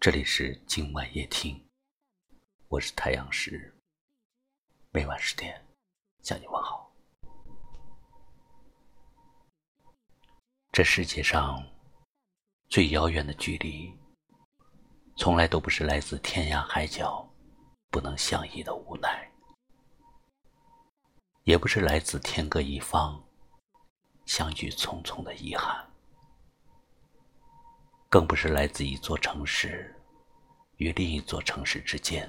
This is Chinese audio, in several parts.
这里是今晚夜听，我是太阳石，每晚十点向你问好。这世界上最遥远的距离，从来都不是来自天涯海角不能相依的无奈，也不是来自天各一方相聚匆匆的遗憾。更不是来自一座城市与另一座城市之间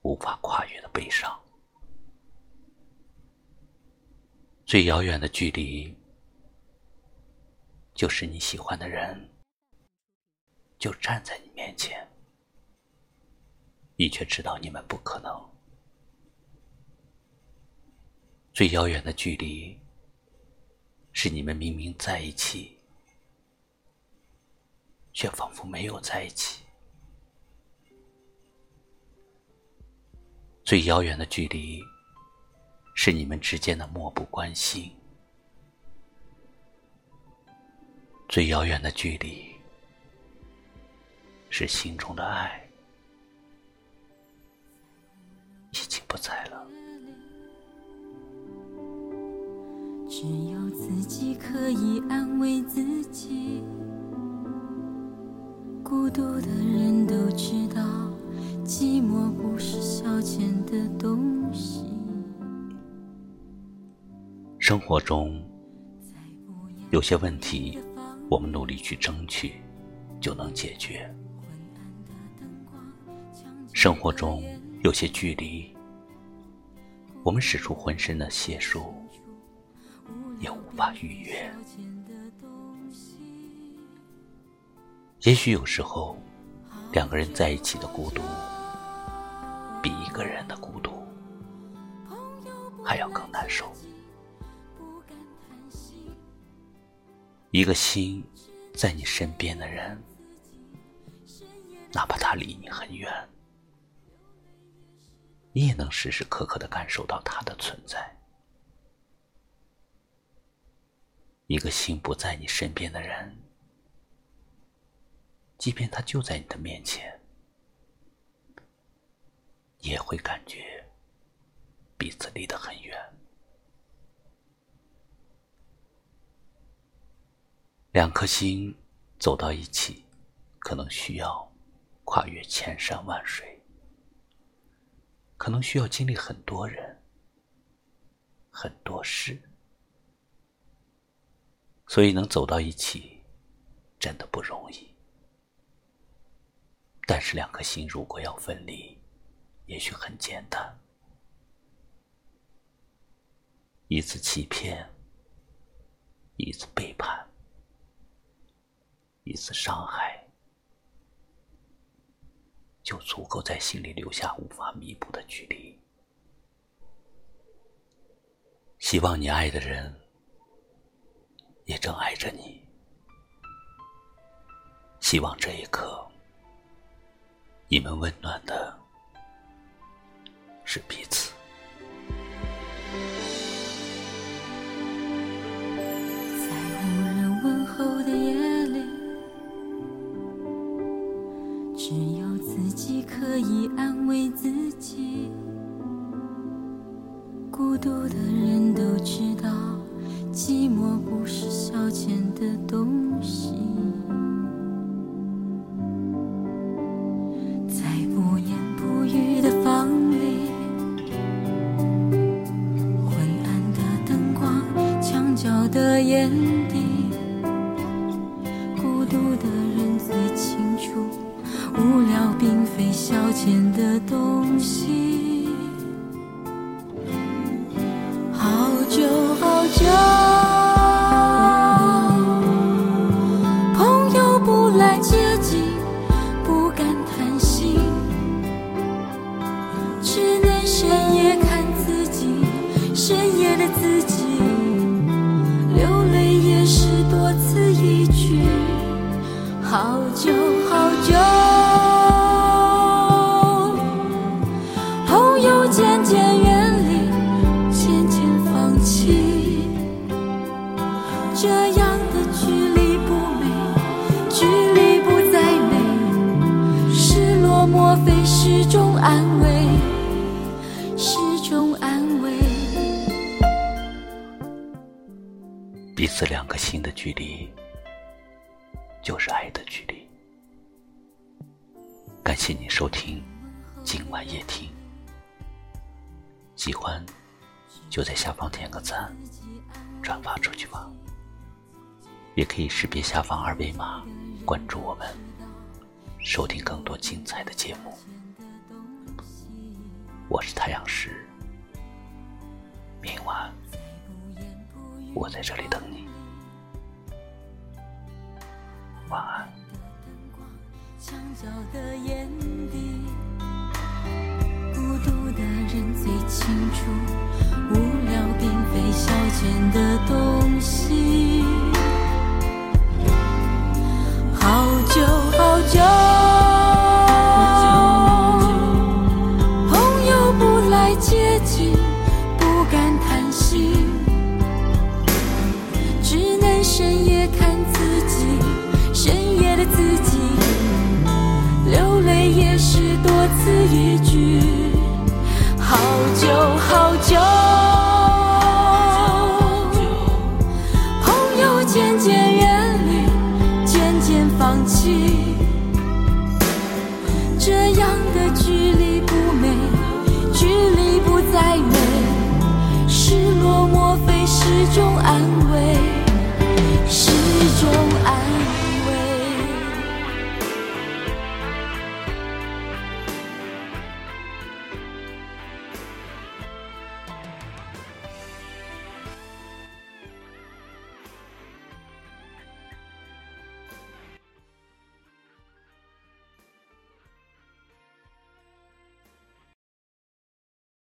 无法跨越的悲伤。最遥远的距离，就是你喜欢的人就站在你面前，你却知道你们不可能。最遥远的距离，是你们明明在一起。却仿佛没有在一起。最遥远的距离，是你们之间的漠不关心；最遥远的距离，是心中的爱已经不在了。只有自己可以安慰自己。孤独的人都知道，寂寞不是消遣的东西。生活中有些问题，我们努力去争取，就能解决；生活中有些距离，我们使出浑身的解数，也无法逾越。也许有时候，两个人在一起的孤独，比一个人的孤独还要更难受。一个心在你身边的人，哪怕他离你很远，你也能时时刻刻的感受到他的存在。一个心不在你身边的人。即便他就在你的面前，也会感觉彼此离得很远。两颗心走到一起，可能需要跨越千山万水，可能需要经历很多人、很多事，所以能走到一起，真的不容易。但是两颗心如果要分离，也许很简单。一次欺骗，一次背叛，一次伤害，就足够在心里留下无法弥补的距离。希望你爱的人，也正爱着你。希望这一刻。你们温暖的是彼此。在无人问候的夜里，只有自己可以安慰自己。孤独的人都知道，寂寞不是消遣的东西。天地，孤独的人最清楚，无聊并非消遣的东西。好久好久，朋友渐渐远离，渐渐放弃，这样的距离不美，距离不再美，失落莫非是种安慰，是种安慰。彼此两颗心的距离，就是爱的距离。感谢你收听今晚夜听，喜欢就在下方点个赞，转发出去吧。也可以识别下方二维码关注我们，收听更多精彩的节目。我是太阳石，明晚我在这里等你。眼角的眼底孤独的人最清楚，无聊并非消遣的东多此一举。好久好久，朋友渐渐远离，渐渐放弃，这样的距离不美，距离不再美，失落莫非是种安慰？